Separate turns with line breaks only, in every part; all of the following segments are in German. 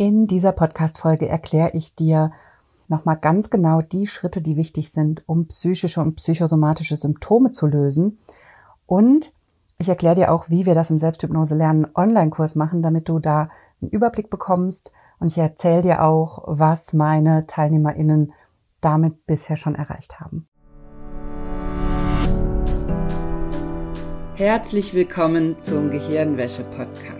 In dieser Podcast-Folge erkläre ich dir nochmal ganz genau die Schritte, die wichtig sind, um psychische und psychosomatische Symptome zu lösen. Und ich erkläre dir auch, wie wir das im Selbsthypnose lernen Online-Kurs machen, damit du da einen Überblick bekommst. Und ich erzähle dir auch, was meine TeilnehmerInnen damit bisher schon erreicht haben.
Herzlich willkommen zum Gehirnwäsche-Podcast.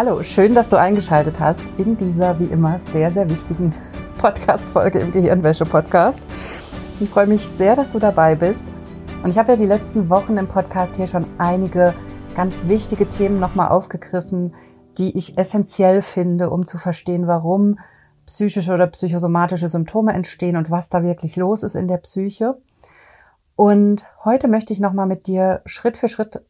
Hallo, schön, dass du eingeschaltet hast in dieser wie immer sehr, sehr wichtigen Podcast-Folge im Gehirnwäsche-Podcast. Ich freue mich sehr, dass du dabei bist. Und ich habe ja die letzten Wochen im Podcast hier schon einige ganz wichtige Themen nochmal aufgegriffen, die ich essentiell finde, um zu verstehen, warum psychische oder psychosomatische Symptome entstehen und was da wirklich los ist in der Psyche. Und heute möchte ich nochmal mit dir Schritt für Schritt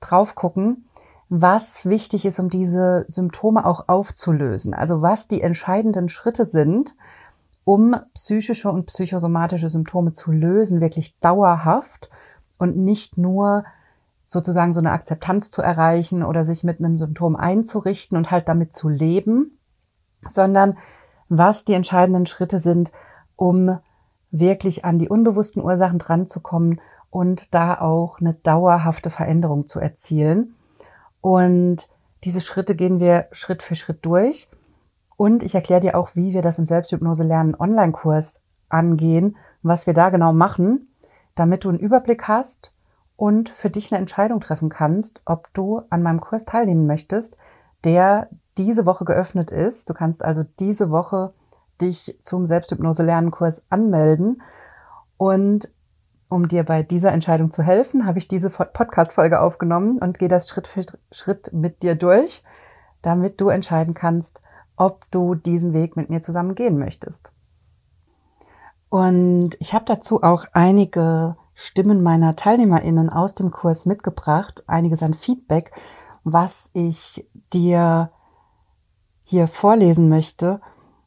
drauf gucken, was wichtig ist, um diese Symptome auch aufzulösen. Also was die entscheidenden Schritte sind, um psychische und psychosomatische Symptome zu lösen, wirklich dauerhaft und nicht nur sozusagen so eine Akzeptanz zu erreichen oder sich mit einem Symptom einzurichten und halt damit zu leben, sondern was die entscheidenden Schritte sind, um wirklich an die unbewussten Ursachen dran zu kommen und da auch eine dauerhafte Veränderung zu erzielen. Und diese Schritte gehen wir Schritt für Schritt durch. Und ich erkläre dir auch, wie wir das im Selbsthypnose lernen Online-Kurs angehen, was wir da genau machen, damit du einen Überblick hast und für dich eine Entscheidung treffen kannst, ob du an meinem Kurs teilnehmen möchtest, der diese Woche geöffnet ist. Du kannst also diese Woche dich zum Selbsthypnose Lernen Kurs anmelden und um dir bei dieser Entscheidung zu helfen, habe ich diese Podcast-Folge aufgenommen und gehe das Schritt für Schritt mit dir durch, damit du entscheiden kannst, ob du diesen Weg mit mir zusammen gehen möchtest. Und ich habe dazu auch einige Stimmen meiner TeilnehmerInnen aus dem Kurs mitgebracht, einiges an Feedback, was ich dir hier vorlesen möchte,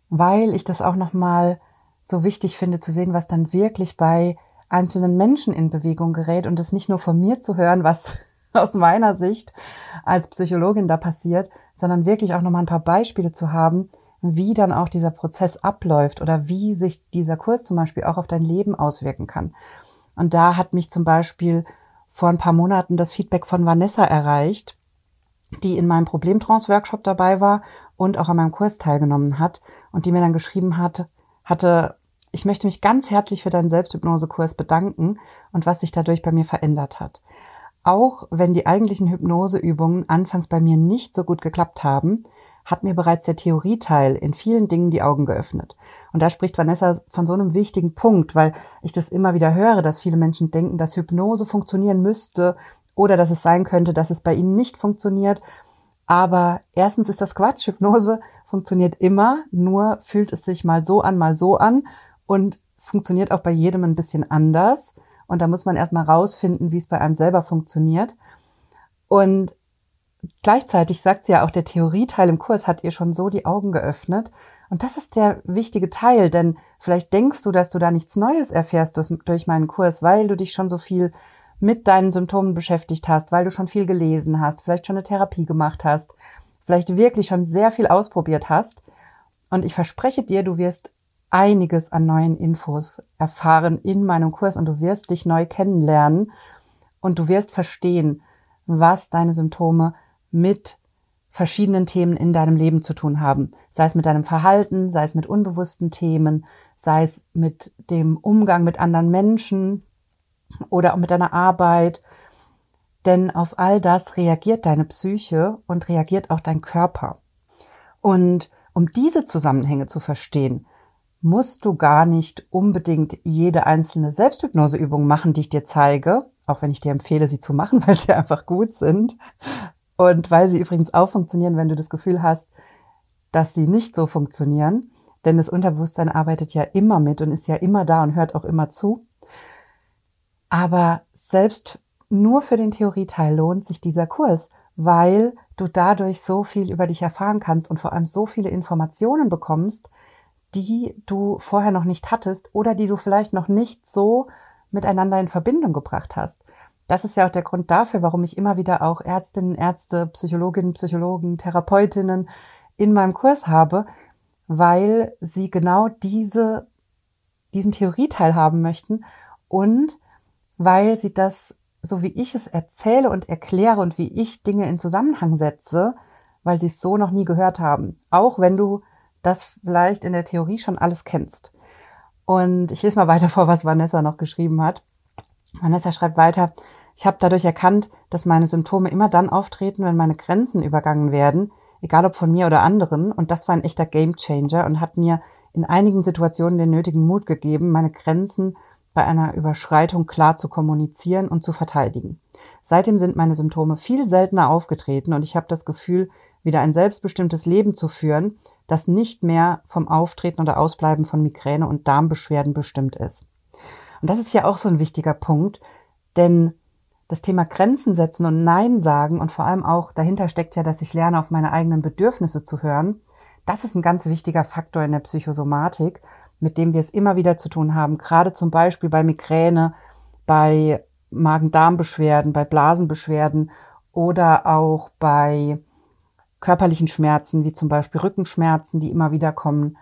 weil ich das auch nochmal so wichtig finde zu sehen, was dann wirklich bei einzelnen Menschen in Bewegung gerät und das nicht nur von mir zu hören, was aus meiner Sicht als Psychologin da passiert, sondern wirklich auch nochmal ein paar Beispiele zu haben, wie dann auch dieser Prozess abläuft oder wie sich dieser Kurs zum Beispiel auch auf dein Leben auswirken kann. Und da hat mich zum Beispiel vor ein paar Monaten das Feedback von Vanessa erreicht, die in meinem Problemtrance-Workshop dabei war und auch an meinem Kurs teilgenommen hat und die mir dann geschrieben hat, hatte, ich möchte mich ganz herzlich für deinen Selbsthypnosekurs bedanken und was sich dadurch bei mir verändert hat. Auch wenn die eigentlichen Hypnoseübungen anfangs bei mir nicht so gut geklappt haben, hat mir bereits der Theorieteil in vielen Dingen die Augen geöffnet. Und da spricht Vanessa von so einem wichtigen Punkt, weil ich das immer wieder höre, dass viele Menschen denken, dass Hypnose funktionieren müsste oder dass es sein könnte, dass es bei ihnen nicht funktioniert. Aber erstens ist das Quatsch. Hypnose funktioniert immer, nur fühlt es sich mal so an, mal so an und funktioniert auch bei jedem ein bisschen anders. Und da muss man erstmal rausfinden, wie es bei einem selber funktioniert. Und gleichzeitig sagt sie ja auch, der Theorieteil im Kurs hat ihr schon so die Augen geöffnet. Und das ist der wichtige Teil, denn vielleicht denkst du, dass du da nichts Neues erfährst durch, meinen Kurs, weil du dich schon so viel mit deinen Symptomen beschäftigt hast, weil du schon viel gelesen hast, vielleicht schon eine Therapie gemacht hast, vielleicht wirklich schon sehr viel ausprobiert hast. Und ich verspreche dir, du wirst einiges an neuen Infos erfahren in meinem Kurs und du wirst dich neu kennenlernen und du wirst verstehen, was deine Symptome mit verschiedenen Themen in deinem Leben zu tun haben. Sei es mit deinem Verhalten, sei es mit unbewussten Themen, sei es mit dem Umgang mit anderen Menschen oder auch mit deiner Arbeit. Denn auf all das reagiert deine Psyche und reagiert auch dein Körper. Und um diese Zusammenhänge zu verstehen, musst du gar nicht unbedingt jede einzelne Selbsthypnoseübung machen, die ich dir zeige, auch wenn ich dir empfehle, sie zu machen, weil sie einfach gut sind. Und weil sie übrigens auch funktionieren, wenn du das Gefühl hast, dass sie nicht so funktionieren. Denn das Unterbewusstsein arbeitet ja immer mit und ist ja immer da und hört auch immer zu. Aber selbst nur für den Theorieteil lohnt sich dieser Kurs, weil du dadurch so viel über dich erfahren kannst und vor allem so viele Informationen bekommst, die du vorher noch nicht hattest oder die du vielleicht noch nicht so miteinander in Verbindung gebracht hast. Das ist ja auch der Grund dafür, warum ich immer wieder auch Ärztinnen, Ärzte, Psychologinnen, Psychologen, Therapeutinnen in meinem Kurs habe, weil sie genau diese, diesen Theorieteil haben möchten und weil sie das so wie ich es erzähle und erkläre und wie ich Dinge in Zusammenhang setze, weil sie es so noch nie gehört haben. Auch wenn du das vielleicht in der Theorie schon alles kennst. Und ich lese mal weiter vor, was Vanessa noch geschrieben hat. Vanessa schreibt weiter, ich habe dadurch erkannt, dass meine Symptome immer dann auftreten, wenn meine Grenzen übergangen werden, egal ob von mir oder anderen. Und das war ein echter Gamechanger und hat mir in einigen Situationen den nötigen Mut gegeben, meine Grenzen bei einer Überschreitung klar zu kommunizieren und zu verteidigen. Seitdem sind meine Symptome viel seltener aufgetreten und ich habe das Gefühl, wieder ein selbstbestimmtes Leben zu führen, das nicht mehr vom Auftreten oder Ausbleiben von Migräne und Darmbeschwerden bestimmt ist. Und das ist ja auch so ein wichtiger Punkt, denn das Thema Grenzen setzen und Nein sagen und vor allem auch dahinter steckt ja, dass ich lerne, auf meine eigenen Bedürfnisse zu hören. Das ist ein ganz wichtiger Faktor in der Psychosomatik mit dem wir es immer wieder zu tun haben, gerade zum Beispiel bei Migräne, bei Magen-Darm-Beschwerden, bei Blasenbeschwerden oder auch bei körperlichen Schmerzen, wie zum Beispiel Rückenschmerzen, die immer wieder kommen.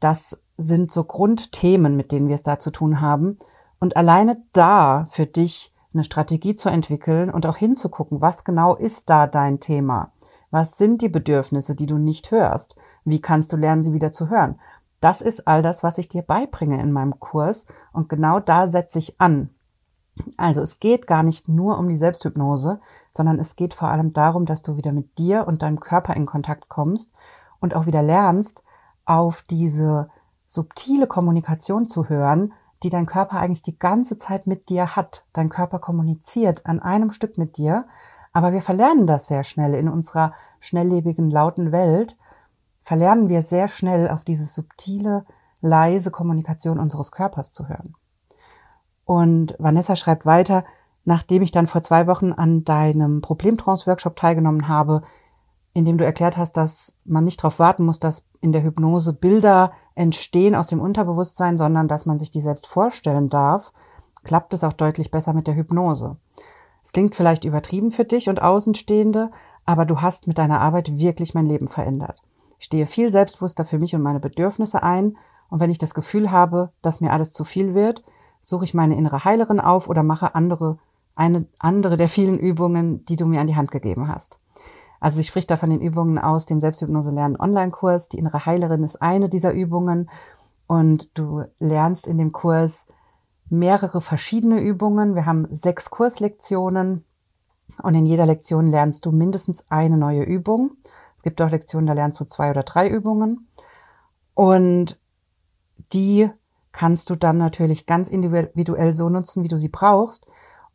Das sind so Grundthemen, mit denen wir es da zu tun haben. Und alleine da für dich eine Strategie zu entwickeln und auch hinzugucken, was genau ist da dein Thema? Was sind die Bedürfnisse, die du nicht hörst? Wie kannst du lernen, sie wieder zu hören? Das ist all das, was ich dir beibringe in meinem Kurs und genau da setze ich an. Also es geht gar nicht nur um die Selbsthypnose, sondern es geht vor allem darum, dass du wieder mit dir und deinem Körper in Kontakt kommst und auch wieder lernst, auf diese subtile Kommunikation zu hören, die dein Körper eigentlich die ganze Zeit mit dir hat. Dein Körper kommuniziert an einem Stück mit dir, aber wir verlernen das sehr schnell in unserer schnelllebigen, lauten Welt verlernen wir sehr schnell auf diese subtile, leise Kommunikation unseres Körpers zu hören. Und Vanessa schreibt weiter, nachdem ich dann vor zwei Wochen an deinem Problemtrance-Workshop teilgenommen habe, in dem du erklärt hast, dass man nicht darauf warten muss, dass in der Hypnose Bilder entstehen aus dem Unterbewusstsein, sondern dass man sich die selbst vorstellen darf, klappt es auch deutlich besser mit der Hypnose. Es klingt vielleicht übertrieben für dich und Außenstehende, aber du hast mit deiner Arbeit wirklich mein Leben verändert. Ich stehe viel selbstbewusster für mich und meine Bedürfnisse ein. Und wenn ich das Gefühl habe, dass mir alles zu viel wird, suche ich meine innere Heilerin auf oder mache andere, eine andere der vielen Übungen, die du mir an die Hand gegeben hast. Also sie spricht da von den Übungen aus dem Selbsthypnose lernen Online-Kurs. Die innere Heilerin ist eine dieser Übungen. Und du lernst in dem Kurs mehrere verschiedene Übungen. Wir haben sechs Kurslektionen. Und in jeder Lektion lernst du mindestens eine neue Übung gibt auch Lektionen, da lernst du zwei oder drei Übungen. Und die kannst du dann natürlich ganz individuell so nutzen, wie du sie brauchst.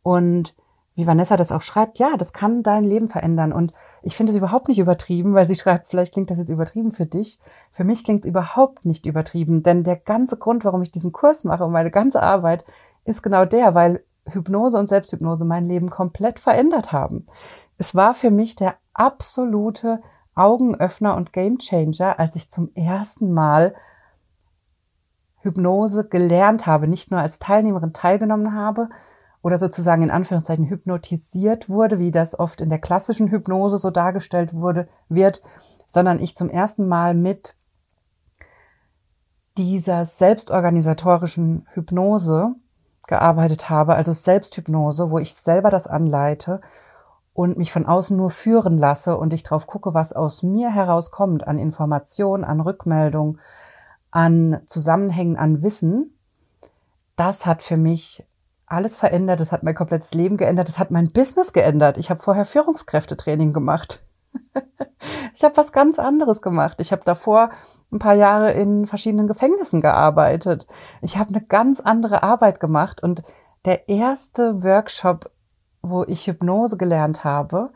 Und wie Vanessa das auch schreibt, ja, das kann dein Leben verändern. Und ich finde es überhaupt nicht übertrieben, weil sie schreibt, vielleicht klingt das jetzt übertrieben für dich. Für mich klingt es überhaupt nicht übertrieben, denn der ganze Grund, warum ich diesen Kurs mache und meine ganze Arbeit, ist genau der, weil Hypnose und Selbsthypnose mein Leben komplett verändert haben. Es war für mich der absolute Augenöffner und Gamechanger, als ich zum ersten Mal Hypnose gelernt habe, nicht nur als Teilnehmerin teilgenommen habe oder sozusagen in Anführungszeichen hypnotisiert wurde, wie das oft in der klassischen Hypnose so dargestellt wurde, wird, sondern ich zum ersten Mal mit dieser selbstorganisatorischen Hypnose gearbeitet habe, also Selbsthypnose, wo ich selber das anleite und mich von außen nur führen lasse und ich drauf gucke, was aus mir herauskommt an Information, an Rückmeldung, an Zusammenhängen, an Wissen, das hat für mich alles verändert. Das hat mein komplettes Leben geändert. Das hat mein Business geändert. Ich habe vorher Führungskräftetraining gemacht. ich habe was ganz anderes gemacht. Ich habe davor ein paar Jahre in verschiedenen Gefängnissen gearbeitet. Ich habe eine ganz andere Arbeit gemacht und der erste Workshop, wo ich Hypnose gelernt habe,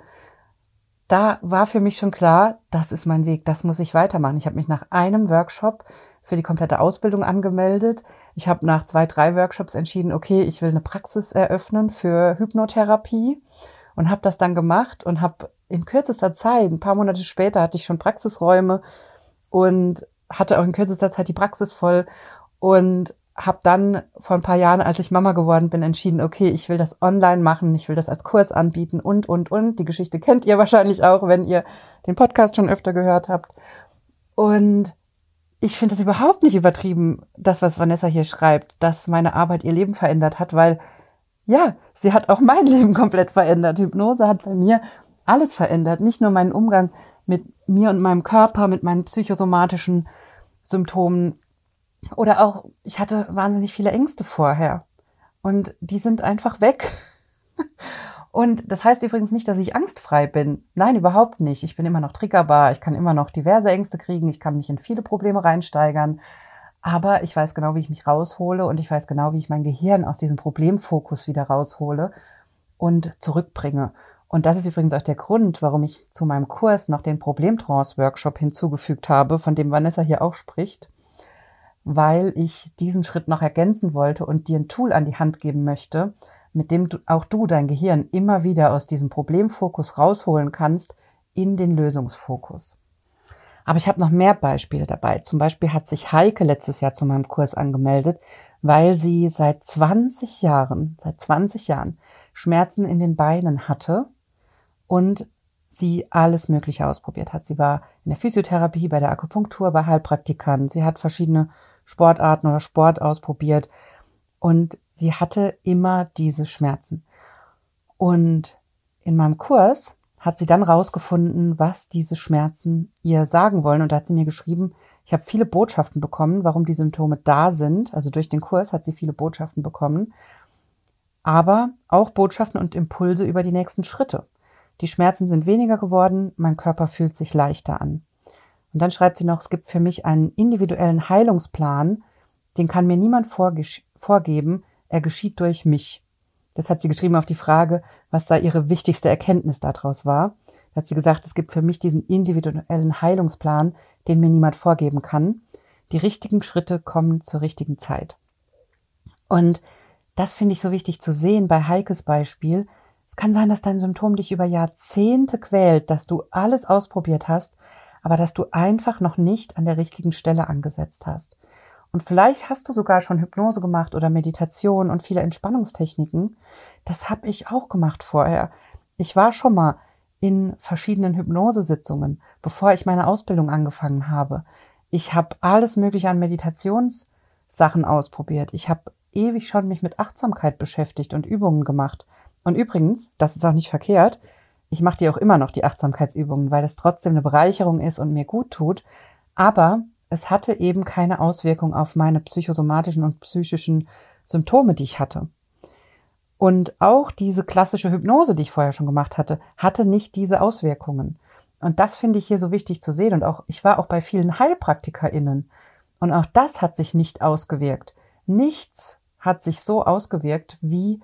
da war für mich schon klar, das ist mein Weg, das muss ich weitermachen. Ich habe mich nach einem Workshop für die komplette Ausbildung angemeldet. Ich habe nach zwei, drei Workshops entschieden, okay, ich will eine Praxis eröffnen für Hypnotherapie und habe das dann gemacht und habe in kürzester Zeit, ein paar Monate später, hatte ich schon Praxisräume und hatte auch in kürzester Zeit die Praxis voll und habe dann vor ein paar Jahren, als ich Mama geworden bin, entschieden, okay, ich will das online machen, ich will das als Kurs anbieten und, und, und. Die Geschichte kennt ihr wahrscheinlich auch, wenn ihr den Podcast schon öfter gehört habt. Und ich finde es überhaupt nicht übertrieben, das, was Vanessa hier schreibt, dass meine Arbeit ihr Leben verändert hat, weil ja, sie hat auch mein Leben komplett verändert. Hypnose hat bei mir alles verändert, nicht nur meinen Umgang mit mir und meinem Körper, mit meinen psychosomatischen Symptomen, oder auch, ich hatte wahnsinnig viele Ängste vorher. Und die sind einfach weg. Und das heißt übrigens nicht, dass ich angstfrei bin. Nein, überhaupt nicht. Ich bin immer noch triggerbar. Ich kann immer noch diverse Ängste kriegen. Ich kann mich in viele Probleme reinsteigern. Aber ich weiß genau, wie ich mich raushole und ich weiß genau, wie ich mein Gehirn aus diesem Problemfokus wieder raushole und zurückbringe. Und das ist übrigens auch der Grund, warum ich zu meinem Kurs noch den Problemtrance-Workshop hinzugefügt habe, von dem Vanessa hier auch spricht weil ich diesen Schritt noch ergänzen wollte und dir ein Tool an die Hand geben möchte, mit dem du, auch du dein Gehirn immer wieder aus diesem Problemfokus rausholen kannst in den Lösungsfokus. Aber ich habe noch mehr Beispiele dabei. Zum Beispiel hat sich Heike letztes Jahr zu meinem Kurs angemeldet, weil sie seit 20 Jahren, seit 20 Jahren Schmerzen in den Beinen hatte und sie alles Mögliche ausprobiert hat. Sie war in der Physiotherapie, bei der Akupunktur, bei Heilpraktikern. Sie hat verschiedene Sportarten oder Sport ausprobiert und sie hatte immer diese Schmerzen. Und in meinem Kurs hat sie dann rausgefunden, was diese Schmerzen ihr sagen wollen. Und da hat sie mir geschrieben, ich habe viele Botschaften bekommen, warum die Symptome da sind. Also durch den Kurs hat sie viele Botschaften bekommen. Aber auch Botschaften und Impulse über die nächsten Schritte. Die Schmerzen sind weniger geworden, mein Körper fühlt sich leichter an. Und dann schreibt sie noch, es gibt für mich einen individuellen Heilungsplan, den kann mir niemand vorgeben, er geschieht durch mich. Das hat sie geschrieben auf die Frage, was da ihre wichtigste Erkenntnis daraus war. Da hat sie gesagt, es gibt für mich diesen individuellen Heilungsplan, den mir niemand vorgeben kann. Die richtigen Schritte kommen zur richtigen Zeit. Und das finde ich so wichtig zu sehen bei Heikes Beispiel. Es kann sein, dass dein Symptom dich über Jahrzehnte quält, dass du alles ausprobiert hast, aber dass du einfach noch nicht an der richtigen Stelle angesetzt hast. Und vielleicht hast du sogar schon Hypnose gemacht oder Meditation und viele Entspannungstechniken. Das habe ich auch gemacht vorher. Ich war schon mal in verschiedenen Hypnosesitzungen, bevor ich meine Ausbildung angefangen habe. Ich habe alles Mögliche an Meditationssachen ausprobiert. Ich habe ewig schon mich mit Achtsamkeit beschäftigt und Übungen gemacht. Und übrigens, das ist auch nicht verkehrt, ich mache die auch immer noch, die Achtsamkeitsübungen, weil es trotzdem eine Bereicherung ist und mir gut tut. Aber es hatte eben keine Auswirkung auf meine psychosomatischen und psychischen Symptome, die ich hatte. Und auch diese klassische Hypnose, die ich vorher schon gemacht hatte, hatte nicht diese Auswirkungen. Und das finde ich hier so wichtig zu sehen. Und auch, ich war auch bei vielen HeilpraktikerInnen. Und auch das hat sich nicht ausgewirkt. Nichts hat sich so ausgewirkt wie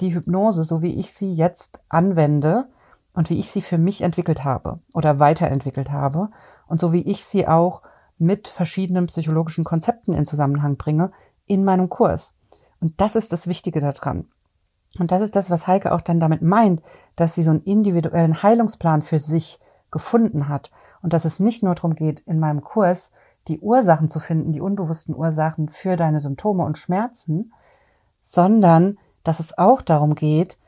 die Hypnose, so wie ich sie jetzt anwende und wie ich sie für mich entwickelt habe oder weiterentwickelt habe und so wie ich sie auch mit verschiedenen psychologischen Konzepten in Zusammenhang bringe in meinem Kurs. Und das ist das Wichtige daran. Und das ist das, was Heike auch dann damit meint, dass sie so einen individuellen Heilungsplan für sich gefunden hat und dass es nicht nur darum geht, in meinem Kurs die Ursachen zu finden, die unbewussten Ursachen für deine Symptome und Schmerzen, sondern dass es auch darum geht,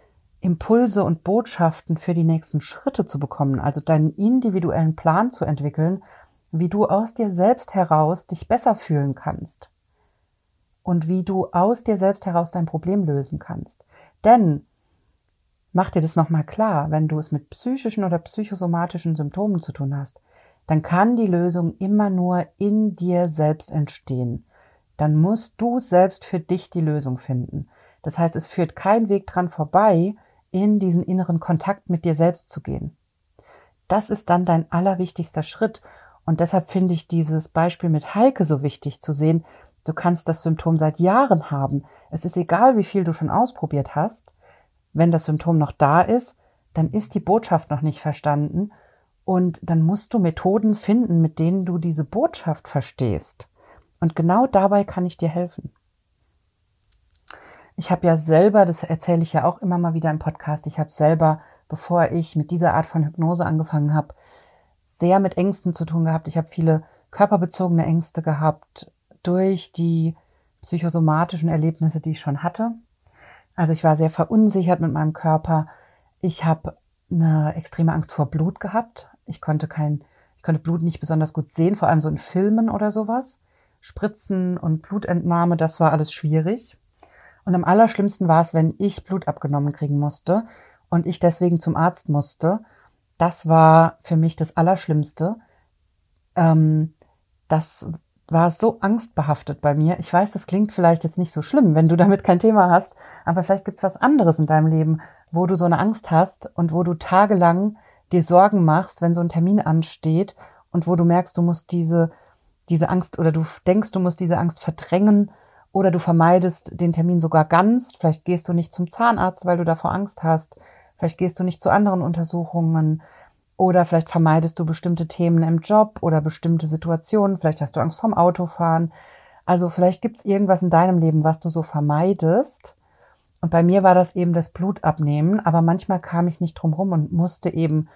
Impulse und Botschaften für die nächsten Schritte zu bekommen, also deinen individuellen Plan zu entwickeln, wie du aus dir selbst heraus dich besser fühlen kannst und wie du aus dir selbst heraus dein Problem lösen kannst. Denn mach dir das nochmal klar, wenn du es mit psychischen oder psychosomatischen Symptomen zu tun hast, dann kann die Lösung immer nur in dir selbst entstehen. Dann musst du selbst für dich die Lösung finden. Das heißt, es führt kein Weg dran vorbei, in diesen inneren Kontakt mit dir selbst zu gehen. Das ist dann dein allerwichtigster Schritt. Und deshalb finde ich dieses Beispiel mit Heike so wichtig zu sehen, Du kannst das Symptom seit Jahren haben. Es ist egal, wie viel du schon ausprobiert hast. Wenn das Symptom noch da ist, dann ist die Botschaft noch nicht verstanden und dann musst du Methoden finden, mit denen du diese Botschaft verstehst. Und genau dabei kann ich dir helfen. Ich habe ja selber, das erzähle ich ja auch immer mal wieder im Podcast, ich habe selber, bevor ich mit dieser Art von Hypnose angefangen habe, sehr mit Ängsten zu tun gehabt. Ich habe viele körperbezogene Ängste gehabt durch die psychosomatischen Erlebnisse, die ich schon hatte. Also ich war sehr verunsichert mit meinem Körper. Ich habe eine extreme Angst vor Blut gehabt. Ich konnte kein, ich konnte Blut nicht besonders gut sehen, vor allem so in Filmen oder sowas. Spritzen und Blutentnahme, das war alles schwierig. Und am allerschlimmsten war es, wenn ich Blut abgenommen kriegen musste und ich deswegen zum Arzt musste. Das war für mich das Allerschlimmste. Ähm, das war so angstbehaftet bei mir. Ich weiß, das klingt vielleicht jetzt nicht so schlimm, wenn du damit kein Thema hast, aber vielleicht gibt's was anderes in deinem Leben, wo du so eine Angst hast und wo du tagelang dir Sorgen machst, wenn so ein Termin ansteht und wo du merkst, du musst diese, diese Angst oder du denkst, du musst diese Angst verdrängen oder du vermeidest den Termin sogar ganz. Vielleicht gehst du nicht zum Zahnarzt, weil du davor Angst hast. Vielleicht gehst du nicht zu anderen Untersuchungen. Oder vielleicht vermeidest du bestimmte Themen im Job oder bestimmte Situationen. Vielleicht hast du Angst vorm Autofahren. Also vielleicht gibt es irgendwas in deinem Leben, was du so vermeidest. Und bei mir war das eben das Blutabnehmen. Aber manchmal kam ich nicht drum rum und musste eben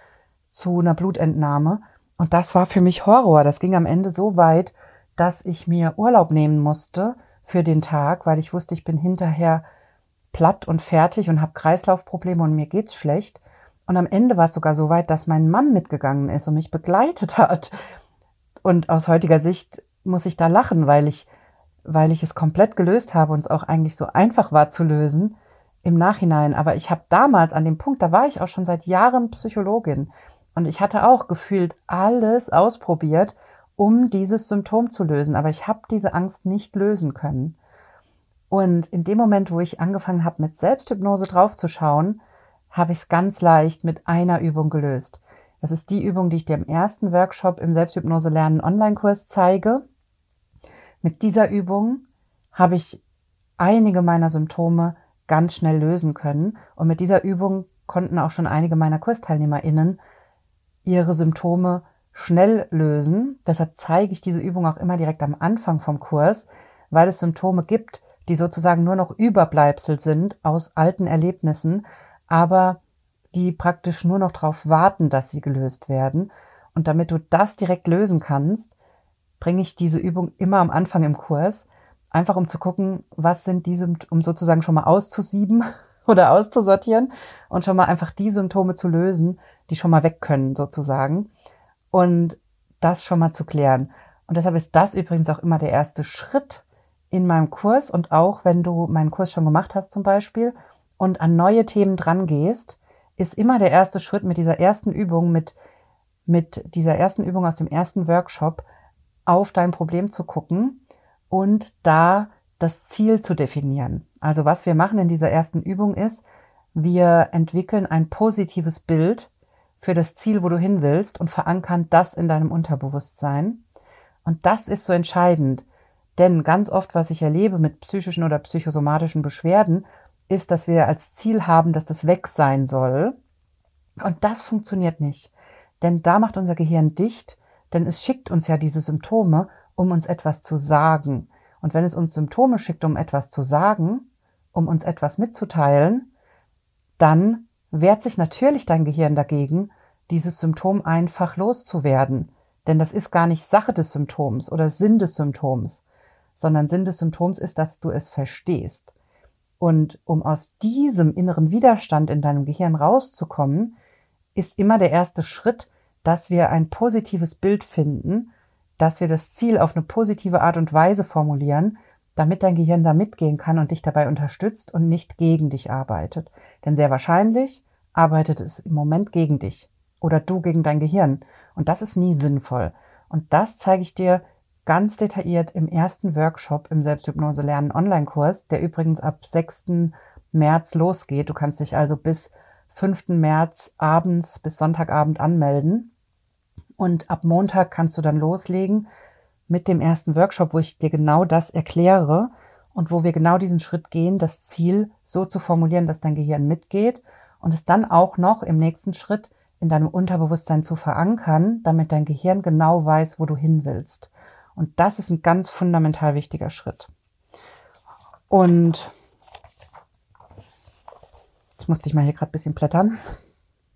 zu einer Blutentnahme. Und das war für mich Horror. Das ging am Ende so weit, dass ich mir Urlaub nehmen musste für den Tag, weil ich wusste, ich bin hinterher platt und fertig und habe Kreislaufprobleme und mir geht's schlecht. Und am Ende war es sogar so weit, dass mein Mann mitgegangen ist und mich begleitet hat. Und aus heutiger Sicht muss ich da lachen, weil ich, weil ich es komplett gelöst habe und es auch eigentlich so einfach war zu lösen im Nachhinein. Aber ich habe damals an dem Punkt, da war ich auch schon seit Jahren Psychologin und ich hatte auch gefühlt alles ausprobiert um dieses Symptom zu lösen. Aber ich habe diese Angst nicht lösen können. Und in dem Moment, wo ich angefangen habe, mit Selbsthypnose draufzuschauen, habe ich es ganz leicht mit einer Übung gelöst. Das ist die Übung, die ich dir im ersten Workshop im Selbsthypnose lernen Online-Kurs zeige. Mit dieser Übung habe ich einige meiner Symptome ganz schnell lösen können. Und mit dieser Übung konnten auch schon einige meiner KursteilnehmerInnen ihre Symptome schnell lösen. Deshalb zeige ich diese Übung auch immer direkt am Anfang vom Kurs, weil es Symptome gibt, die sozusagen nur noch Überbleibsel sind aus alten Erlebnissen, aber die praktisch nur noch darauf warten, dass sie gelöst werden. Und damit du das direkt lösen kannst, bringe ich diese Übung immer am Anfang im Kurs, einfach um zu gucken, was sind diese, um sozusagen schon mal auszusieben oder auszusortieren und schon mal einfach die Symptome zu lösen, die schon mal weg können sozusagen und das schon mal zu klären. Und deshalb ist das übrigens auch immer der erste Schritt in meinem Kurs und auch wenn du meinen Kurs schon gemacht hast zum Beispiel und an neue Themen dran gehst, ist immer der erste Schritt mit dieser ersten Übung, mit, mit dieser ersten Übung aus dem ersten Workshop auf dein Problem zu gucken und da das Ziel zu definieren. Also was wir machen in dieser ersten Übung ist, wir entwickeln ein positives Bild für das Ziel, wo du hin willst und verankern das in deinem Unterbewusstsein. Und das ist so entscheidend. Denn ganz oft, was ich erlebe mit psychischen oder psychosomatischen Beschwerden, ist, dass wir als Ziel haben, dass das weg sein soll. Und das funktioniert nicht. Denn da macht unser Gehirn dicht, denn es schickt uns ja diese Symptome, um uns etwas zu sagen. Und wenn es uns Symptome schickt, um etwas zu sagen, um uns etwas mitzuteilen, dann wehrt sich natürlich dein Gehirn dagegen, dieses Symptom einfach loszuwerden. Denn das ist gar nicht Sache des Symptoms oder Sinn des Symptoms, sondern Sinn des Symptoms ist, dass du es verstehst. Und um aus diesem inneren Widerstand in deinem Gehirn rauszukommen, ist immer der erste Schritt, dass wir ein positives Bild finden, dass wir das Ziel auf eine positive Art und Weise formulieren, damit dein Gehirn da mitgehen kann und dich dabei unterstützt und nicht gegen dich arbeitet. Denn sehr wahrscheinlich arbeitet es im Moment gegen dich oder du gegen dein Gehirn. Und das ist nie sinnvoll. Und das zeige ich dir ganz detailliert im ersten Workshop im Selbsthypnose lernen Online-Kurs, der übrigens ab 6. März losgeht. Du kannst dich also bis 5. März abends bis Sonntagabend anmelden. Und ab Montag kannst du dann loslegen mit dem ersten Workshop, wo ich dir genau das erkläre und wo wir genau diesen Schritt gehen, das Ziel so zu formulieren, dass dein Gehirn mitgeht und es dann auch noch im nächsten Schritt in deinem Unterbewusstsein zu verankern, damit dein Gehirn genau weiß, wo du hin willst. Und das ist ein ganz fundamental wichtiger Schritt. Und jetzt musste ich mal hier gerade ein bisschen blättern.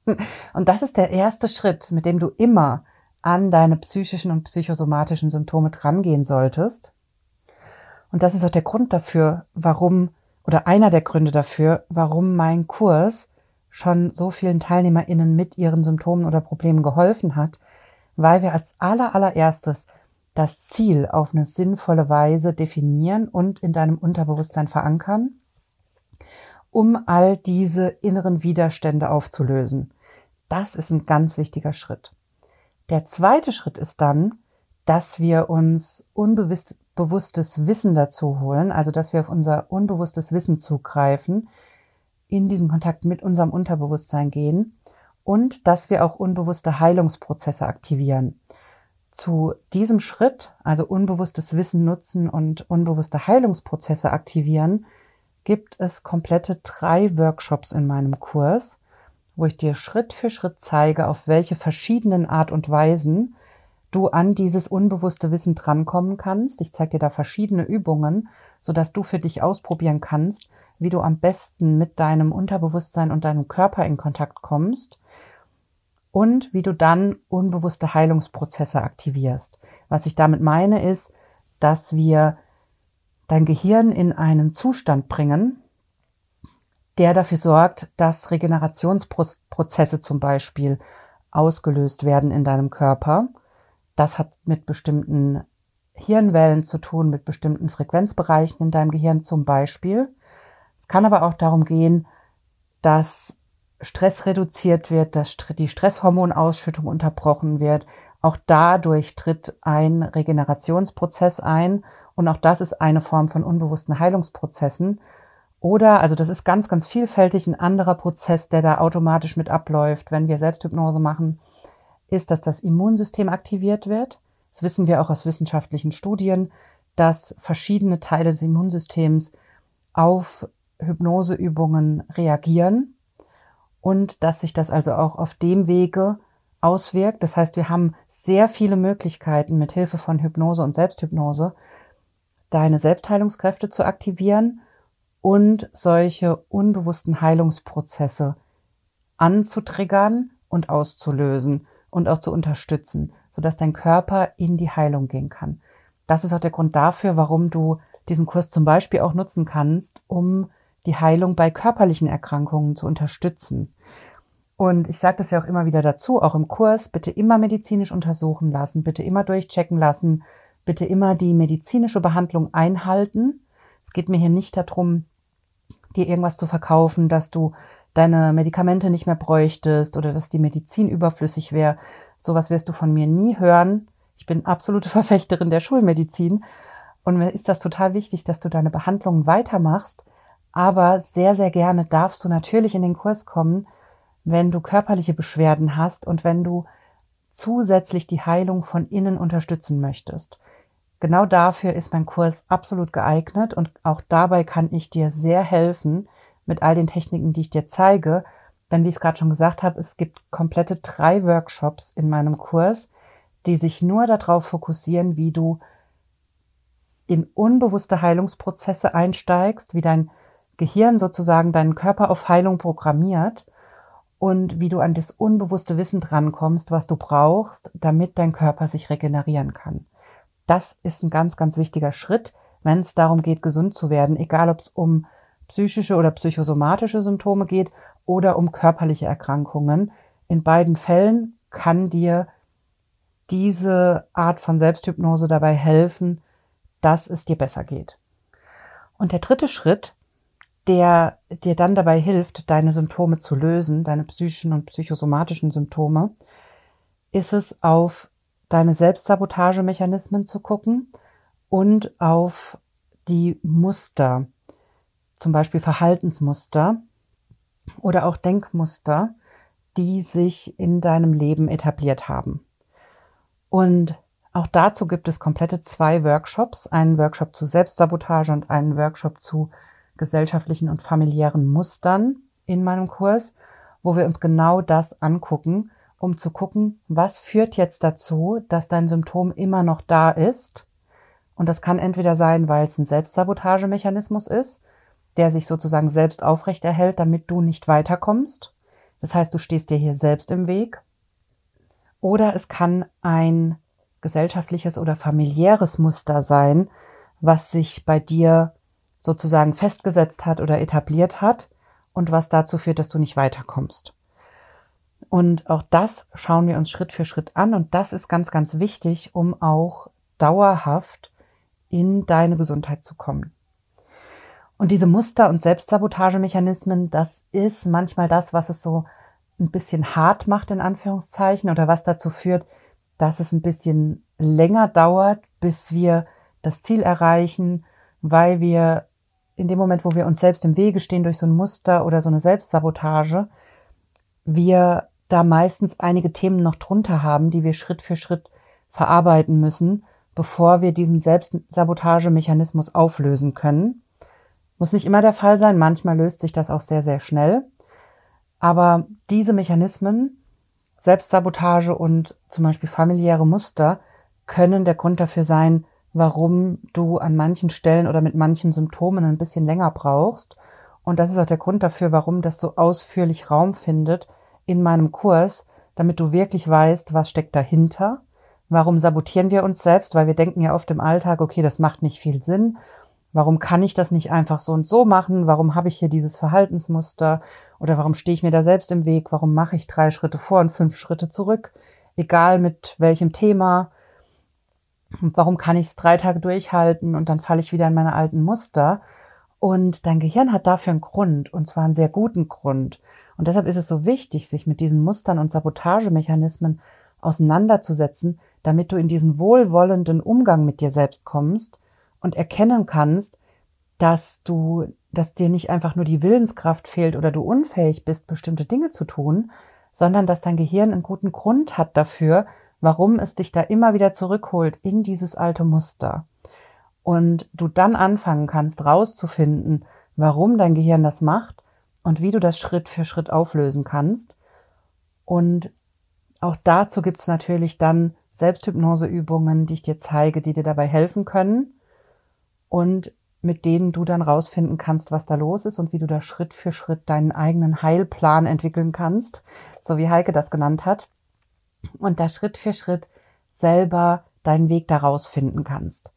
Und das ist der erste Schritt, mit dem du immer an deine psychischen und psychosomatischen Symptome drangehen solltest. Und das ist auch der Grund dafür, warum, oder einer der Gründe dafür, warum mein Kurs schon so vielen TeilnehmerInnen mit ihren Symptomen oder Problemen geholfen hat, weil wir als aller, allererstes das Ziel auf eine sinnvolle Weise definieren und in deinem Unterbewusstsein verankern, um all diese inneren Widerstände aufzulösen. Das ist ein ganz wichtiger Schritt. Der zweite Schritt ist dann, dass wir uns unbewusstes Wissen dazu holen, also dass wir auf unser unbewusstes Wissen zugreifen, in diesen Kontakt mit unserem Unterbewusstsein gehen und dass wir auch unbewusste Heilungsprozesse aktivieren. Zu diesem Schritt, also unbewusstes Wissen nutzen und unbewusste Heilungsprozesse aktivieren, gibt es komplette drei Workshops in meinem Kurs wo ich dir Schritt für Schritt zeige, auf welche verschiedenen Art und Weisen du an dieses unbewusste Wissen drankommen kannst. Ich zeige dir da verschiedene Übungen, sodass du für dich ausprobieren kannst, wie du am besten mit deinem Unterbewusstsein und deinem Körper in Kontakt kommst und wie du dann unbewusste Heilungsprozesse aktivierst. Was ich damit meine ist, dass wir dein Gehirn in einen Zustand bringen, der dafür sorgt, dass Regenerationsprozesse zum Beispiel ausgelöst werden in deinem Körper. Das hat mit bestimmten Hirnwellen zu tun, mit bestimmten Frequenzbereichen in deinem Gehirn zum Beispiel. Es kann aber auch darum gehen, dass Stress reduziert wird, dass die Stresshormonausschüttung unterbrochen wird. Auch dadurch tritt ein Regenerationsprozess ein und auch das ist eine Form von unbewussten Heilungsprozessen. Oder, also das ist ganz, ganz vielfältig, ein anderer Prozess, der da automatisch mit abläuft, wenn wir Selbsthypnose machen, ist, dass das Immunsystem aktiviert wird. Das wissen wir auch aus wissenschaftlichen Studien, dass verschiedene Teile des Immunsystems auf Hypnoseübungen reagieren und dass sich das also auch auf dem Wege auswirkt. Das heißt, wir haben sehr viele Möglichkeiten mit Hilfe von Hypnose und Selbsthypnose deine Selbstheilungskräfte zu aktivieren und solche unbewussten Heilungsprozesse anzutriggern und auszulösen und auch zu unterstützen, sodass dein Körper in die Heilung gehen kann. Das ist auch der Grund dafür, warum du diesen Kurs zum Beispiel auch nutzen kannst, um die Heilung bei körperlichen Erkrankungen zu unterstützen. Und ich sage das ja auch immer wieder dazu, auch im Kurs, bitte immer medizinisch untersuchen lassen, bitte immer durchchecken lassen, bitte immer die medizinische Behandlung einhalten. Es geht mir hier nicht darum, dir irgendwas zu verkaufen, dass du deine Medikamente nicht mehr bräuchtest oder dass die Medizin überflüssig wäre. Sowas wirst du von mir nie hören. Ich bin absolute Verfechterin der Schulmedizin und mir ist das total wichtig, dass du deine Behandlungen weitermachst. Aber sehr, sehr gerne darfst du natürlich in den Kurs kommen, wenn du körperliche Beschwerden hast und wenn du zusätzlich die Heilung von innen unterstützen möchtest. Genau dafür ist mein Kurs absolut geeignet und auch dabei kann ich dir sehr helfen mit all den Techniken, die ich dir zeige. Denn wie ich es gerade schon gesagt habe, es gibt komplette drei Workshops in meinem Kurs, die sich nur darauf fokussieren, wie du in unbewusste Heilungsprozesse einsteigst, wie dein Gehirn sozusagen deinen Körper auf Heilung programmiert und wie du an das unbewusste Wissen drankommst, was du brauchst, damit dein Körper sich regenerieren kann. Das ist ein ganz, ganz wichtiger Schritt, wenn es darum geht, gesund zu werden, egal ob es um psychische oder psychosomatische Symptome geht oder um körperliche Erkrankungen. In beiden Fällen kann dir diese Art von Selbsthypnose dabei helfen, dass es dir besser geht. Und der dritte Schritt, der dir dann dabei hilft, deine Symptome zu lösen, deine psychischen und psychosomatischen Symptome, ist es auf deine Selbstsabotagemechanismen zu gucken und auf die Muster, zum Beispiel Verhaltensmuster oder auch Denkmuster, die sich in deinem Leben etabliert haben. Und Auch dazu gibt es komplette zwei Workshops, einen Workshop zu Selbstsabotage und einen Workshop zu gesellschaftlichen und familiären Mustern in meinem Kurs, wo wir uns genau das angucken, um zu gucken, was führt jetzt dazu, dass dein Symptom immer noch da ist. Und das kann entweder sein, weil es ein Selbstsabotagemechanismus ist, der sich sozusagen selbst aufrechterhält, damit du nicht weiterkommst. Das heißt, du stehst dir hier selbst im Weg. Oder es kann ein gesellschaftliches oder familiäres Muster sein, was sich bei dir sozusagen festgesetzt hat oder etabliert hat und was dazu führt, dass du nicht weiterkommst. Und auch das schauen wir uns Schritt für Schritt an und das ist ganz, ganz wichtig, um auch dauerhaft in deine Gesundheit zu kommen. Und diese Muster und Selbstsabotagemechanismen, das ist manchmal das, was es so ein bisschen hart macht, in Anführungszeichen, oder was dazu führt, dass es ein bisschen länger dauert, bis wir das Ziel erreichen, weil wir in dem Moment, wo wir uns selbst im Wege stehen durch so ein Muster oder so eine Selbstsabotage, wir da meistens einige Themen noch drunter haben, die wir Schritt für Schritt verarbeiten müssen, bevor wir diesen Selbstsabotagemechanismus auflösen können. Muss nicht immer der Fall sein, manchmal löst sich das auch sehr, sehr schnell. Aber diese Mechanismen, Selbstsabotage und zum Beispiel familiäre Muster, können der Grund dafür sein, warum du an manchen Stellen oder mit manchen Symptomen ein bisschen länger brauchst. Und das ist auch der Grund dafür, warum das so ausführlich Raum findet in meinem Kurs, damit du wirklich weißt, was steckt dahinter. Warum sabotieren wir uns selbst? Weil wir denken ja oft im Alltag, okay, das macht nicht viel Sinn. Warum kann ich das nicht einfach so und so machen? Warum habe ich hier dieses Verhaltensmuster? Oder warum stehe ich mir da selbst im Weg? Warum mache ich drei Schritte vor und fünf Schritte zurück? Egal mit welchem Thema. Und warum kann ich es drei Tage durchhalten und dann falle ich wieder in meine alten Muster? Und dein Gehirn hat dafür einen Grund, und zwar einen sehr guten Grund. Und deshalb ist es so wichtig, sich mit diesen Mustern und Sabotagemechanismen auseinanderzusetzen, damit du in diesen wohlwollenden Umgang mit dir selbst kommst und erkennen kannst, dass du, dass dir nicht einfach nur die Willenskraft fehlt oder du unfähig bist, bestimmte Dinge zu tun, sondern dass dein Gehirn einen guten Grund hat dafür, warum es dich da immer wieder zurückholt in dieses alte Muster. Und du dann anfangen kannst, rauszufinden, warum dein Gehirn das macht und wie du das Schritt für Schritt auflösen kannst. Und auch dazu gibt's natürlich dann Selbsthypnoseübungen, die ich dir zeige, die dir dabei helfen können und mit denen du dann rausfinden kannst, was da los ist und wie du da Schritt für Schritt deinen eigenen Heilplan entwickeln kannst, so wie Heike das genannt hat und da Schritt für Schritt selber deinen Weg daraus finden kannst.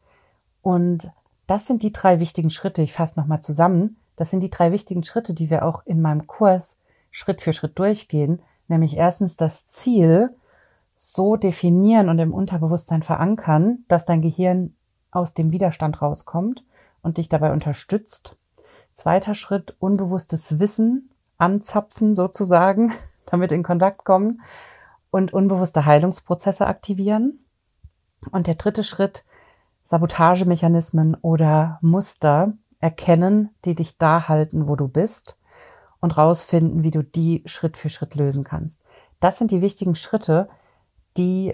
Und das sind die drei wichtigen Schritte. Ich fasse nochmal zusammen. Das sind die drei wichtigen Schritte, die wir auch in meinem Kurs Schritt für Schritt durchgehen. Nämlich erstens das Ziel so definieren und im Unterbewusstsein verankern, dass dein Gehirn aus dem Widerstand rauskommt und dich dabei unterstützt. Zweiter Schritt, unbewusstes Wissen anzapfen sozusagen, damit in Kontakt kommen und unbewusste Heilungsprozesse aktivieren. Und der dritte Schritt, Sabotagemechanismen oder Muster erkennen, die dich da halten, wo du bist und rausfinden, wie du die Schritt für Schritt lösen kannst. Das sind die wichtigen Schritte, die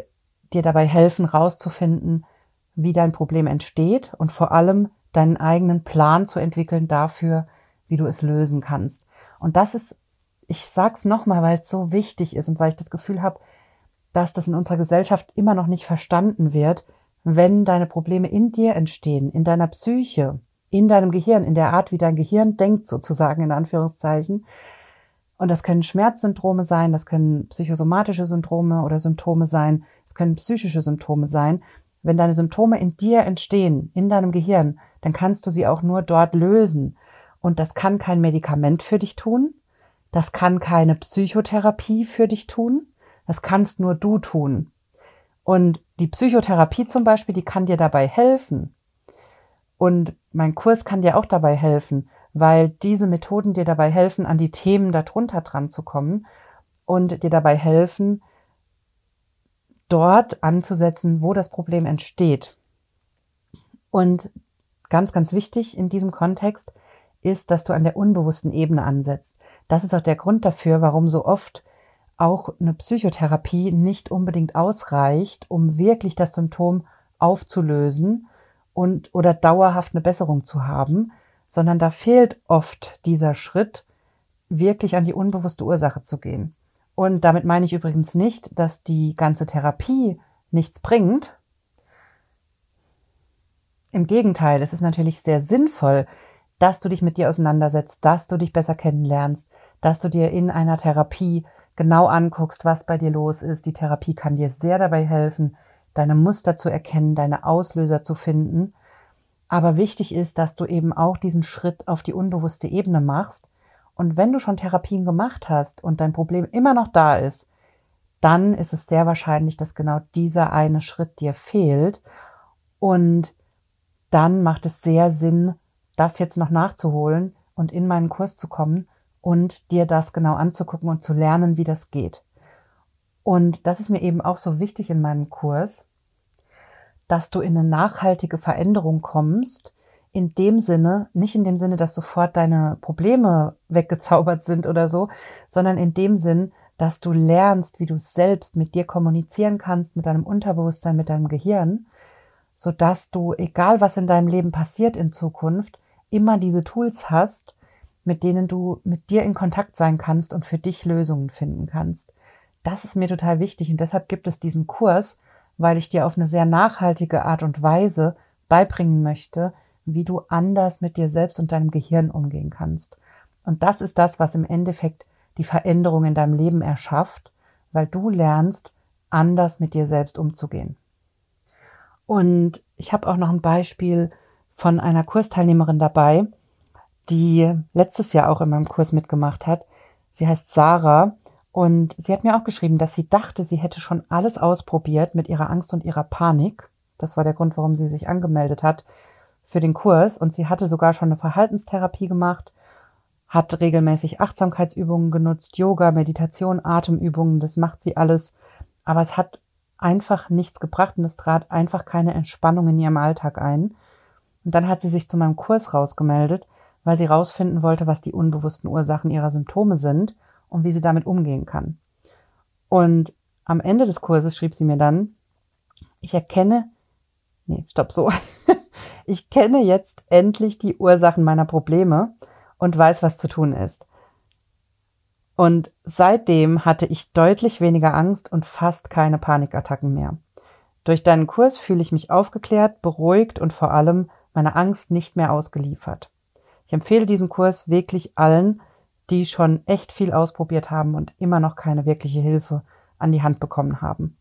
dir dabei helfen, rauszufinden, wie dein Problem entsteht und vor allem deinen eigenen Plan zu entwickeln dafür, wie du es lösen kannst. Und das ist ich sag's nochmal, weil es so wichtig ist und weil ich das Gefühl habe, dass das in unserer Gesellschaft immer noch nicht verstanden wird, wenn deine Probleme in dir entstehen, in deiner Psyche, in deinem Gehirn, in der Art, wie dein Gehirn denkt, sozusagen in Anführungszeichen. Und das können Schmerzsyndrome sein, das können psychosomatische Syndrome oder Symptome sein, es können psychische Symptome sein. Wenn deine Symptome in dir entstehen, in deinem Gehirn, dann kannst du sie auch nur dort lösen. Und das kann kein Medikament für dich tun, das kann keine Psychotherapie für dich tun. Das kannst nur du tun. Und die Psychotherapie zum Beispiel, die kann dir dabei helfen. Und mein Kurs kann dir auch dabei helfen, weil diese Methoden dir dabei helfen, an die Themen darunter dran zu kommen und dir dabei helfen, dort anzusetzen, wo das Problem entsteht. Und ganz, ganz wichtig in diesem Kontext, ist, dass du an der unbewussten Ebene ansetzt. Das ist auch der Grund dafür, warum so oft auch eine Psychotherapie nicht unbedingt ausreicht, um wirklich das Symptom aufzulösen und oder dauerhaft eine Besserung zu haben, sondern da fehlt oft dieser Schritt, wirklich an die unbewusste Ursache zu gehen. Und damit meine ich übrigens nicht, dass die ganze Therapie nichts bringt. Im Gegenteil, es ist natürlich sehr sinnvoll, dass du dich mit dir auseinandersetzt, dass du dich besser kennenlernst, dass du dir in einer Therapie genau anguckst, was bei dir los ist. Die Therapie kann dir sehr dabei helfen, deine Muster zu erkennen, deine Auslöser zu finden. Aber wichtig ist, dass du eben auch diesen Schritt auf die unbewusste Ebene machst. Und wenn du schon Therapien gemacht hast und dein Problem immer noch da ist, dann ist es sehr wahrscheinlich, dass genau dieser eine Schritt dir fehlt. Und dann macht es sehr Sinn, das jetzt noch nachzuholen und in meinen Kurs zu kommen und dir das genau anzugucken und zu lernen, wie das geht. Und das ist mir eben auch so wichtig in meinem Kurs, dass du in eine nachhaltige Veränderung kommst, in dem Sinne, nicht in dem Sinne, dass sofort deine Probleme weggezaubert sind oder so, sondern in dem Sinn, dass du lernst, wie du selbst mit dir kommunizieren kannst, mit deinem Unterbewusstsein, mit deinem Gehirn, so dass du, egal was in deinem Leben passiert in Zukunft, immer diese Tools hast, mit denen du mit dir in Kontakt sein kannst und für dich Lösungen finden kannst. Das ist mir total wichtig und deshalb gibt es diesen Kurs, weil ich dir auf eine sehr nachhaltige Art und Weise beibringen möchte, wie du anders mit dir selbst und deinem Gehirn umgehen kannst. Und das ist das, was im Endeffekt die Veränderung in deinem Leben erschafft, weil du lernst, anders mit dir selbst umzugehen. Und ich habe auch noch ein Beispiel von einer Kursteilnehmerin dabei, die letztes Jahr auch in meinem Kurs mitgemacht hat. Sie heißt Sarah und sie hat mir auch geschrieben, dass sie dachte, sie hätte schon alles ausprobiert mit ihrer Angst und ihrer Panik. Das war der Grund, warum sie sich angemeldet hat für den Kurs und sie hatte sogar schon eine Verhaltenstherapie gemacht, hat regelmäßig Achtsamkeitsübungen genutzt, Yoga, Meditation, Atemübungen, das macht sie alles, aber es hat einfach nichts gebracht und es trat einfach keine Entspannung in ihrem Alltag ein. Und dann hat sie sich zu meinem Kurs rausgemeldet, weil sie rausfinden wollte, was die unbewussten Ursachen ihrer Symptome sind und wie sie damit umgehen kann. Und am Ende des Kurses schrieb sie mir dann, ich erkenne, nee, stopp so. ich kenne jetzt endlich die Ursachen meiner Probleme und weiß, was zu tun ist. Und seitdem hatte ich deutlich weniger Angst und fast keine Panikattacken mehr. Durch deinen Kurs fühle ich mich aufgeklärt, beruhigt und vor allem meiner Angst nicht mehr ausgeliefert. Ich empfehle diesen Kurs wirklich allen, die schon echt viel ausprobiert haben und immer noch keine wirkliche Hilfe an die Hand bekommen haben.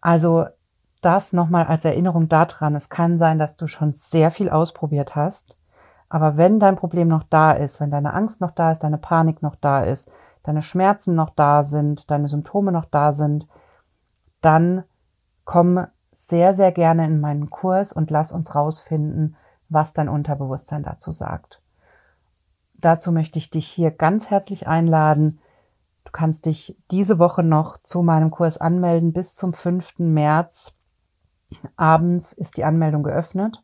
Also das nochmal als Erinnerung daran. Es kann sein, dass du schon sehr viel ausprobiert hast. Aber wenn dein Problem noch da ist, wenn deine Angst noch da ist, deine Panik noch da ist, deine Schmerzen noch da sind, deine Symptome noch da sind, dann komm sehr, sehr gerne in meinen Kurs und lass uns rausfinden, was dein Unterbewusstsein dazu sagt. Dazu möchte ich dich hier ganz herzlich einladen. Du kannst dich diese Woche noch zu meinem Kurs anmelden. Bis zum 5. März abends ist die Anmeldung geöffnet.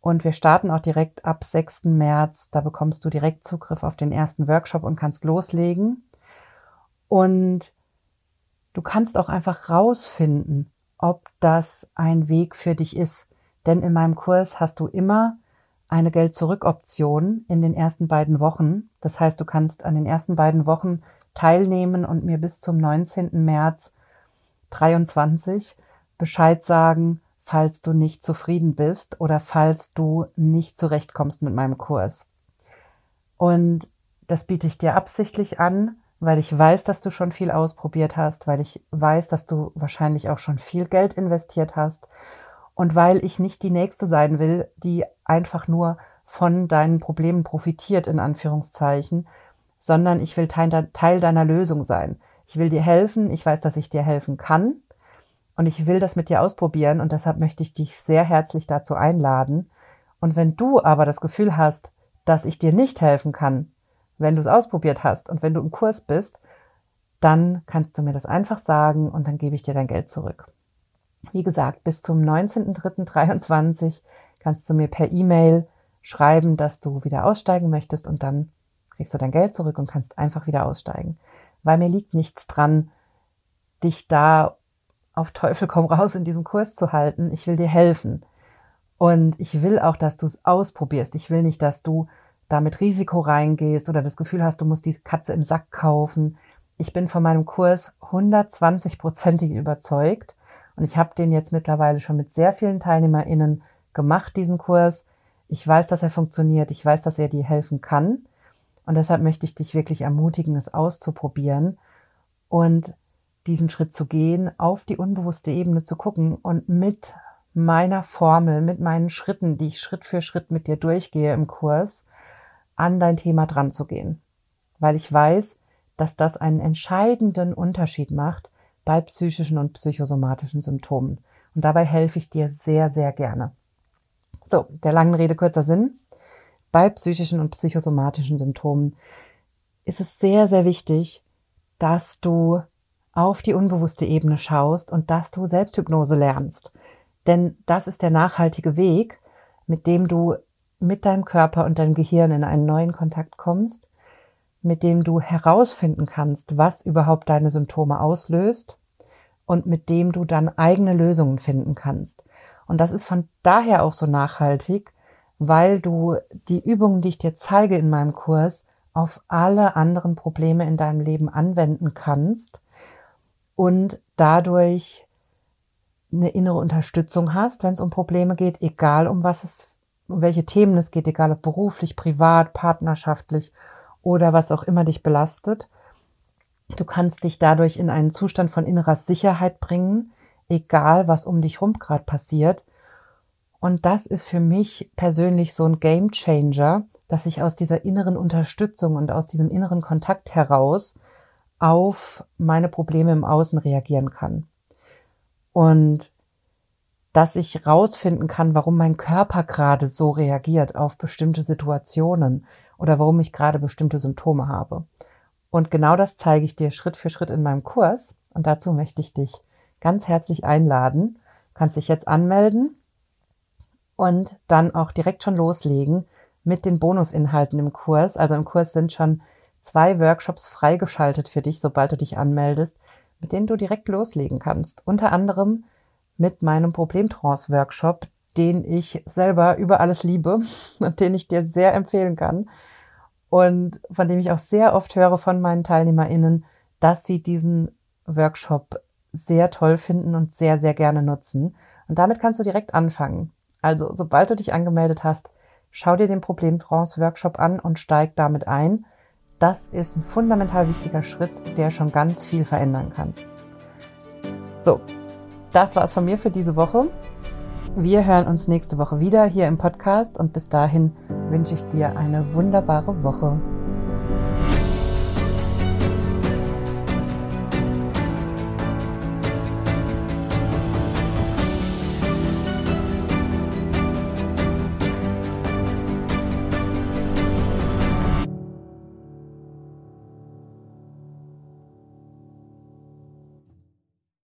Und wir starten auch direkt ab 6. März. Da bekommst du direkt Zugriff auf den ersten Workshop und kannst loslegen. Und du kannst auch einfach rausfinden, ob das ein Weg für dich ist. Denn in meinem Kurs hast du immer eine Geld-Zurück-Option in den ersten beiden Wochen. Das heißt, du kannst an den ersten beiden Wochen teilnehmen und mir bis zum 19. März 23 Bescheid sagen, falls du nicht zufrieden bist oder falls du nicht zurechtkommst mit meinem Kurs. Und das biete ich dir absichtlich an, weil ich weiß, dass du schon viel ausprobiert hast, weil ich weiß, dass du wahrscheinlich auch schon viel Geld investiert hast und weil ich nicht die Nächste sein will, die einfach nur von deinen Problemen profitiert, in Anführungszeichen, sondern ich will Teil, deiner Lösung sein. Ich will dir helfen, ich weiß, dass ich dir helfen kann und ich will das mit dir ausprobieren und deshalb möchte ich dich sehr herzlich dazu einladen. Und wenn du aber das Gefühl hast, dass ich dir nicht helfen kann, wenn du es ausprobiert hast und wenn du im Kurs bist, dann kannst du mir das einfach sagen und dann gebe ich dir dein Geld zurück. Wie gesagt, bis zum 19.03.23 kannst du mir per E-Mail schreiben, dass du wieder aussteigen möchtest und dann kriegst du dein Geld zurück und kannst einfach wieder aussteigen. weil mir liegt nichts dran, dich da auf Teufel komm raus in diesem Kurs zu halten. Ich will dir helfen. Und ich will auch, dass du es ausprobierst. Ich will nicht, dass du da mit Risiko reingehst oder das Gefühl hast, du musst die Katze im Sack kaufen. Ich bin von meinem Kurs 120-prozentig überzeugt und ich habe den jetzt mittlerweile schon mit sehr vielen TeilnehmerInnen gemacht, diesen Kurs. Ich weiß, dass er funktioniert. Ich weiß, dass er dir helfen kann. Und deshalb möchte ich dich wirklich ermutigen, es auszuprobieren und diesen Schritt zu gehen, auf die unbewusste Ebene zu gucken und mit meiner Formel, mit meinen Schritten, die ich Schritt für Schritt mit dir durchgehe im Kurs, an dein Thema dran zu gehen. Weil ich weiß, dass das einen entscheidenden Unterschied macht bei psychischen und psychosomatischen Symptomen. Und dabei helfe ich dir sehr, sehr gerne. So, der langen Rede kurzer Sinn. Bei psychischen und psychosomatischen Symptomen ist es sehr, sehr wichtig, dass du auf die unbewusste Ebene schaust und dass du Selbsthypnose lernst. Denn das ist der nachhaltige Weg, mit dem du mit deinem Körper und deinem Gehirn in einen neuen Kontakt kommst, mit dem du herausfinden kannst, was überhaupt deine Symptome auslöst und mit dem du dann eigene Lösungen finden kannst. Und das ist von daher auch so nachhaltig, weil du die Übungen, die ich dir zeige in meinem Kurs, auf alle anderen Probleme in deinem Leben anwenden kannst und dadurch eine innere Unterstützung hast, wenn es um Probleme geht, egal um was es, um welche Themen es geht, egal ob beruflich, privat, partnerschaftlich oder was auch immer dich belastet. Du kannst dich dadurch in einen Zustand von innerer Sicherheit bringen, egal was um dich rum gerade passiert. Und das ist für mich persönlich so ein Game Changer, dass ich aus dieser inneren Unterstützung und aus diesem inneren Kontakt heraus auf meine Probleme im Außen reagieren kann und dass ich rausfinden kann, warum mein Körper gerade so reagiert auf bestimmte Situationen oder warum ich gerade bestimmte Symptome habe. Und genau das zeige ich dir Schritt für Schritt in meinem Kurs. Und dazu möchte ich dich ganz herzlich einladen. Du kannst dich jetzt anmelden und dann auch direkt schon loslegen mit den Bonusinhalten im Kurs. Also im Kurs sind schon zwei Workshops freigeschaltet für dich, sobald du dich anmeldest, mit denen du direkt loslegen kannst. Unter anderem mit meinem Problemtrance-Workshop, den ich selber über alles liebe und den ich dir sehr empfehlen kann und von dem ich auch sehr oft höre von meinen TeilnehmerInnen, dass sie diesen Workshop sehr toll finden und sehr, sehr gerne nutzen. Und damit kannst du direkt anfangen. Also, sobald du dich angemeldet hast, schau dir den Problemtrance-Workshop an und steig damit ein. Das ist ein fundamental wichtiger Schritt, der schon ganz viel verändern kann. So, das war es von mir für diese Woche. Wir hören uns nächste Woche wieder hier im Podcast und bis dahin wünsche ich dir eine wunderbare Woche.